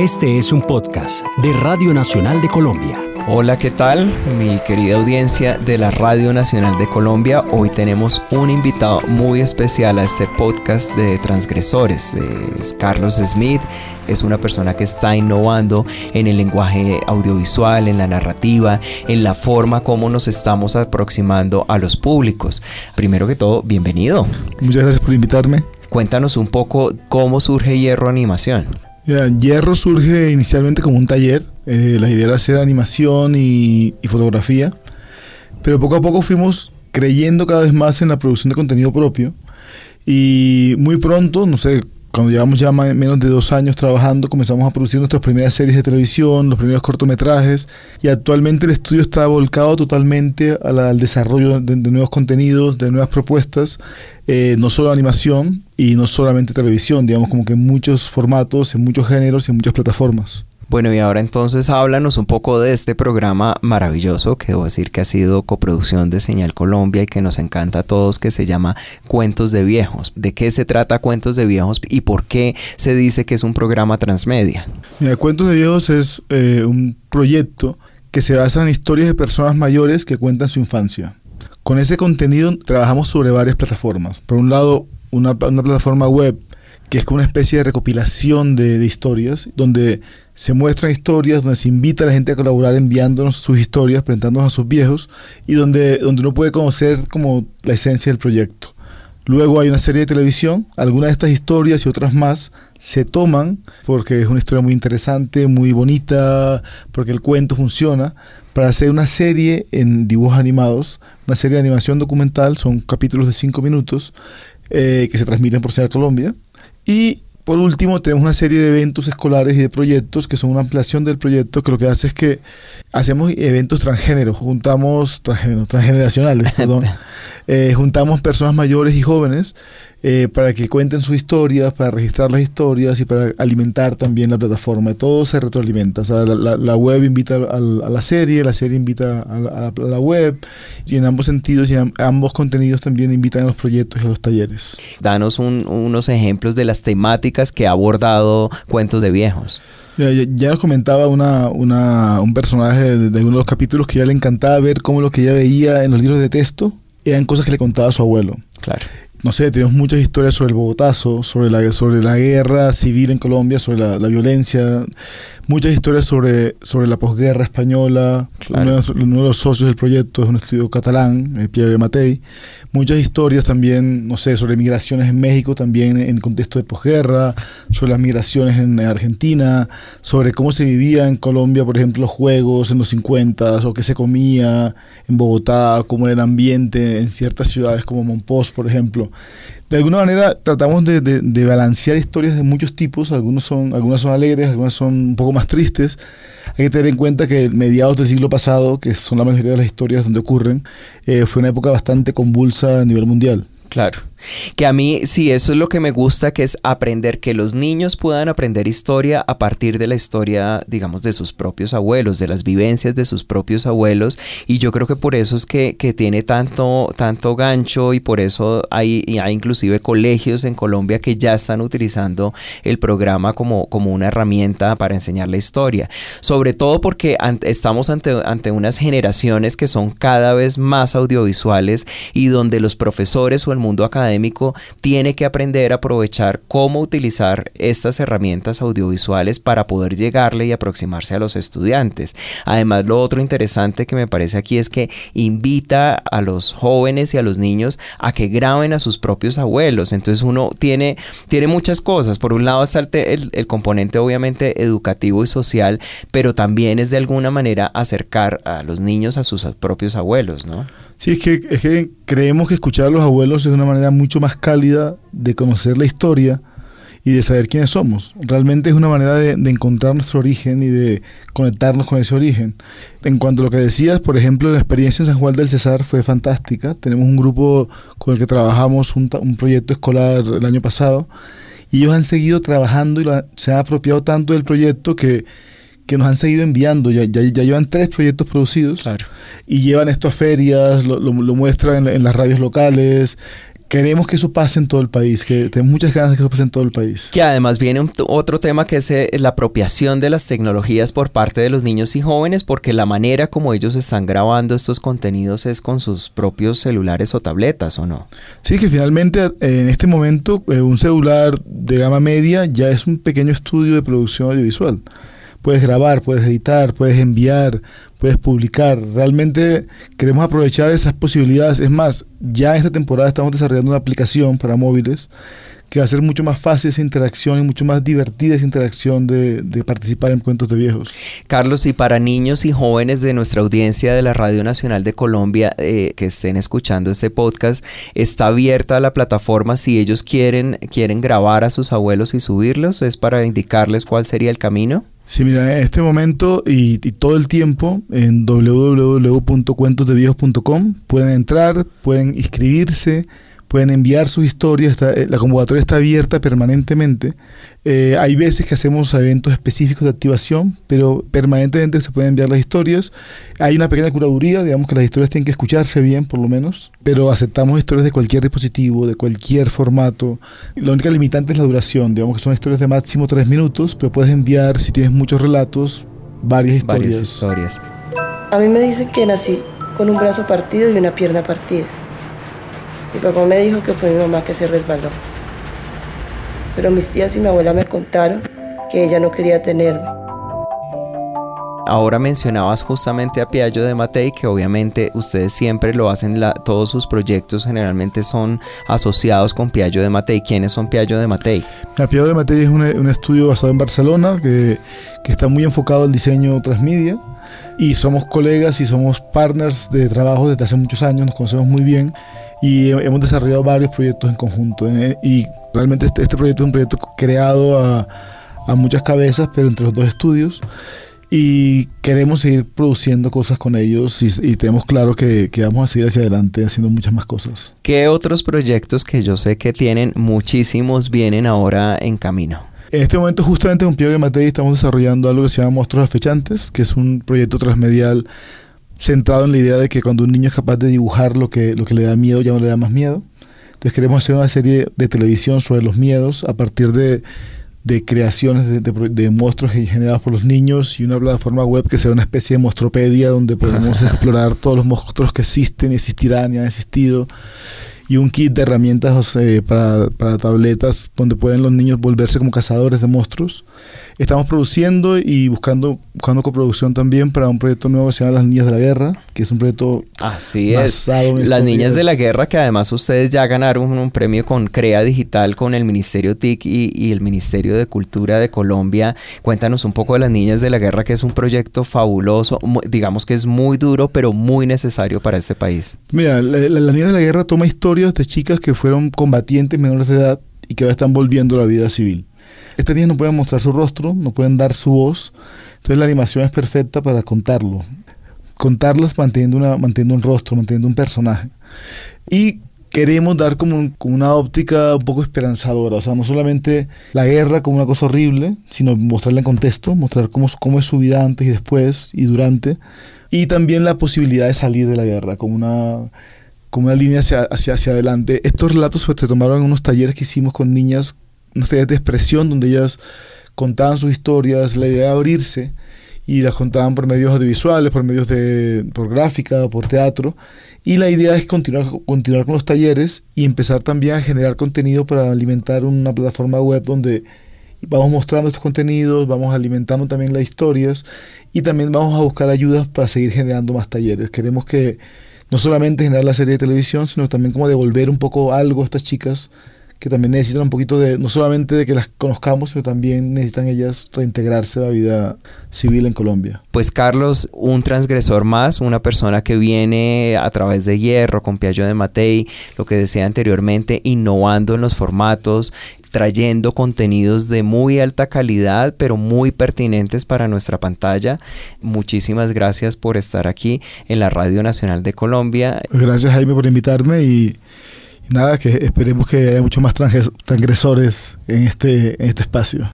Este es un podcast de Radio Nacional de Colombia. Hola, ¿qué tal? Mi querida audiencia de la Radio Nacional de Colombia. Hoy tenemos un invitado muy especial a este podcast de transgresores. Es Carlos Smith. Es una persona que está innovando en el lenguaje audiovisual, en la narrativa, en la forma como nos estamos aproximando a los públicos. Primero que todo, bienvenido. Muchas gracias por invitarme. Cuéntanos un poco cómo surge Hierro Animación. Hierro surge inicialmente como un taller. Eh, la idea era hacer animación y, y, fotografía. Pero poco a poco fuimos creyendo cada vez más en la producción de contenido propio. Y muy pronto, no sé, cuando llevamos ya menos de dos años trabajando, comenzamos a producir nuestras primeras series de televisión, los primeros cortometrajes, y actualmente el estudio está volcado totalmente al desarrollo de, nuevos contenidos, de nuevas propuestas, eh, no solo animación y no solamente televisión, digamos como que en muchos formatos, en muchos géneros y en muchas plataformas. Bueno, y ahora entonces háblanos un poco de este programa maravilloso que debo decir que ha sido coproducción de Señal Colombia y que nos encanta a todos, que se llama Cuentos de Viejos. ¿De qué se trata Cuentos de Viejos y por qué se dice que es un programa transmedia? Mira, Cuentos de Viejos es eh, un proyecto que se basa en historias de personas mayores que cuentan su infancia. Con ese contenido trabajamos sobre varias plataformas. Por un lado, una, plataforma web que es como una especie de recopilación de, historias, donde se muestran historias, donde se invita a la gente a colaborar enviándonos sus historias, presentándonos a sus viejos, y donde, donde uno puede conocer como la esencia del proyecto. Luego hay una serie de televisión, algunas de estas historias y otras más se toman porque es una historia muy interesante, muy bonita, porque el cuento funciona, para hacer una serie en dibujos animados, una serie de animación documental, son capítulos de cinco minutos eh, que se transmiten por Señal Colombia y por último, tenemos una serie de eventos escolares y de proyectos que son una ampliación del proyecto que lo que hace es que hacemos eventos transgéneros, juntamos transgeneracionales, perdón, eh, juntamos personas mayores y jóvenes eh, para que cuenten sus historias, para registrar las historias y para alimentar también la plataforma. Todo se retroalimenta. O sea, la, web invita a, la serie, la serie invita a la, web y en ambos sentidos y ambos contenidos también invitan a los proyectos y a los talleres. Danos unos ejemplos de las temáticas que ha abordado Cuentos de Viejos. Ya, nos comentaba una, un personaje de, de uno de los capítulos que ya le encantaba ver cómo lo que ella veía en los libros de texto eran cosas que le contaba a su abuelo. Claro no sé, tenemos muchas historias sobre el Bogotazo, sobre la, sobre la guerra civil en Colombia, sobre la, la violencia, muchas historias sobre, sobre la posguerra española. Uno, de los socios del proyecto es un estudio catalán, Pierre Matei. Muchas historias también, no sé, sobre migraciones en México, también en contexto de posguerra, sobre las migraciones en Argentina, sobre cómo se vivía en Colombia, por ejemplo, los juegos en los 50 o qué se comía en Bogotá, cómo era el ambiente en ciertas ciudades como Monpós, por ejemplo de alguna manera tratamos de, de, balancear historias de muchos tipos, algunos son, algunas son alegres, algunas son un poco más tristes. Hay que tener en cuenta que mediados del siglo pasado, que son la mayoría de las historias donde ocurren, eh, fue una época bastante convulsa a nivel mundial. Claro. Que a mí sí, eso es lo que me gusta, que es aprender, que los niños puedan aprender historia a partir de la historia, digamos, de sus propios abuelos, de las vivencias de sus propios abuelos. Y yo creo que por eso es que, que tiene tanto, tanto gancho y por eso hay, hay inclusive colegios en Colombia que ya están utilizando el programa como, como una herramienta para enseñar la historia. Sobre todo porque estamos ante, ante unas generaciones que son cada vez más audiovisuales y donde los profesores o el mundo académico tiene que aprender a aprovechar cómo utilizar estas herramientas audiovisuales para poder llegarle y aproximarse a los estudiantes. Además, lo otro interesante que me parece aquí es que invita a los jóvenes y a los niños a que graben a sus propios abuelos. Entonces uno tiene, tiene muchas cosas. Por un lado está el, el componente obviamente educativo y social, pero también es de alguna manera acercar a los niños a sus propios abuelos, ¿no? Sí, es que, es que creemos que escuchar a los abuelos es una manera mucho más cálida de conocer la historia y de saber quiénes somos. Realmente es una manera de, encontrar nuestro origen y de conectarnos con ese origen. En cuanto a lo que decías, por ejemplo, la experiencia en San Juan del Cesar fue fantástica. Tenemos un grupo con el que trabajamos un, proyecto escolar el año pasado y ellos han seguido trabajando y se han apropiado tanto del proyecto que que nos han seguido enviando. Ya, ya, llevan tres proyectos producidos y llevan esto a ferias, lo, lo, muestran en, las radios locales. queremos que eso pase en todo el país, que tenemos muchas ganas de que eso pase en todo el país. Que además viene otro tema que es eh, la apropiación de las tecnologías por parte de los niños y jóvenes, porque la manera como ellos están grabando estos contenidos es con sus propios celulares o tabletas, ¿o no? Sí, que finalmente en este momento eh, un celular de gama media ya es un pequeño estudio de producción audiovisual. Puedes grabar, puedes editar, puedes enviar, puedes publicar. Realmente queremos aprovechar esas posibilidades. Es más, ya esta temporada estamos desarrollando una aplicación para móviles que va a ser mucho más fácil esa interacción y mucho más divertida esa interacción de, participar en cuentos de viejos. Carlos, y para niños y jóvenes de nuestra audiencia de la Radio Nacional de Colombia eh, que estén escuchando este podcast, está abierta la plataforma si ellos quieren, quieren grabar a sus abuelos y subirlos, es para indicarles cuál sería el camino. Sí, mira, en este momento y, todo el tiempo en www.cuentosdeviejos.com pueden entrar, pueden inscribirse, pueden enviar sus historias, eh, la convocatoria está abierta permanentemente. Eh, hay veces que hacemos eventos específicos de activación, pero permanentemente se pueden enviar las historias. Hay una pequeña curaduría, digamos que las historias tienen que escucharse bien, por lo menos, pero aceptamos historias de cualquier dispositivo, de cualquier formato. La única limitante es la duración, digamos que son historias de máximo tres minutos, pero puedes enviar, si tienes muchos relatos, varias historias. Varias historias. A mí me dicen que nací con un brazo partido y una pierna partida. Mi papá me dijo que fue mi mamá que se resbaló. Pero mis tías y mi abuela me contaron que ella no quería tenerme. Ahora mencionabas justamente a Piaggio de Matei, que obviamente ustedes siempre lo hacen, la, todos sus proyectos generalmente son asociados con Piaggio de Matei. ¿Quiénes son Piaggio de Matei? Piaggio de Matei es un, un, estudio basado en Barcelona que, que está muy enfocado al diseño transmedia y somos colegas y somos partners de trabajo desde hace muchos años, nos conocemos muy bien y hemos desarrollado varios proyectos en conjunto. Eh, y realmente este, este, proyecto es un proyecto creado a, a, muchas cabezas, pero entre los dos estudios. Y queremos seguir produciendo cosas con ellos y, tenemos claro que, que, vamos a seguir hacia adelante haciendo muchas más cosas. ¿Qué otros proyectos que yo sé que tienen muchísimos vienen ahora en camino? En este momento, justamente con de Matei, estamos desarrollando algo que se llama Monstruos Afechantes, que es un proyecto transmedial centrado en la idea de que cuando un niño es capaz de dibujar lo que, lo que le da miedo, ya no le da más miedo. Entonces queremos hacer una serie de televisión sobre los miedos a partir de, de creaciones de, de, monstruos generados por los niños y una plataforma web que sea una especie de monstruopedia donde podemos explorar todos los monstruos que existen, existirán y han existido y un kit de herramientas para, para, tabletas donde pueden los niños volverse como cazadores de monstruos. Estamos produciendo y buscando, buscando coproducción también para un proyecto nuevo que se llama Las Niñas de la Guerra, que es un proyecto Así es. Las Niñas de la Guerra, que además ustedes ya ganaron un, premio con CREA Digital con el Ministerio TIC y, y, el Ministerio de Cultura de Colombia. Cuéntanos un poco de Las Niñas de la Guerra, que es un proyecto fabuloso, digamos que es muy duro, pero muy necesario para este país. Mira, Las Niñas de la Guerra toma historias de chicas que fueron combatientes menores de edad y que ahora están volviendo a la vida civil. Estas niñas no pueden mostrar su rostro, no pueden dar su voz, entonces la animación es perfecta para contarlo. Contarlas manteniendo, una, manteniendo un rostro, manteniendo un personaje. Y queremos dar como, una óptica un poco esperanzadora, o sea, no solamente la guerra como una cosa horrible, sino mostrarla en contexto, mostrar cómo, es su vida antes y después y durante, y también la posibilidad de salir de la guerra como una, como una línea hacia, hacia, hacia adelante. Estos relatos pues, se tomaron en unos talleres que hicimos con niñas unos talleres de expresión donde ellas contaban sus historias, la idea de abrirse y las contaban por medios audiovisuales, por medios de por gráfica, por teatro y la idea es continuar continuar con los talleres y empezar también a generar contenido para alimentar una plataforma web donde vamos mostrando estos contenidos, vamos alimentando también las historias y también vamos a buscar ayudas para seguir generando más talleres. Queremos que no solamente generar la serie de televisión, sino también como devolver un poco algo a estas chicas que también necesitan un poquito de, no solamente de que las conozcamos, sino también necesitan ellas reintegrarse a la vida civil en Colombia. Pues Carlos, un transgresor más, una persona que viene a través de Hierro, con Piaggio de Matei, lo que decía anteriormente, innovando en los formatos, trayendo contenidos de muy alta calidad, pero muy pertinentes para nuestra pantalla. Muchísimas gracias por estar aquí en la Radio Nacional de Colombia. Gracias Jaime por invitarme y nada, que esperemos que haya muchos más transgresores en este, en este espacio.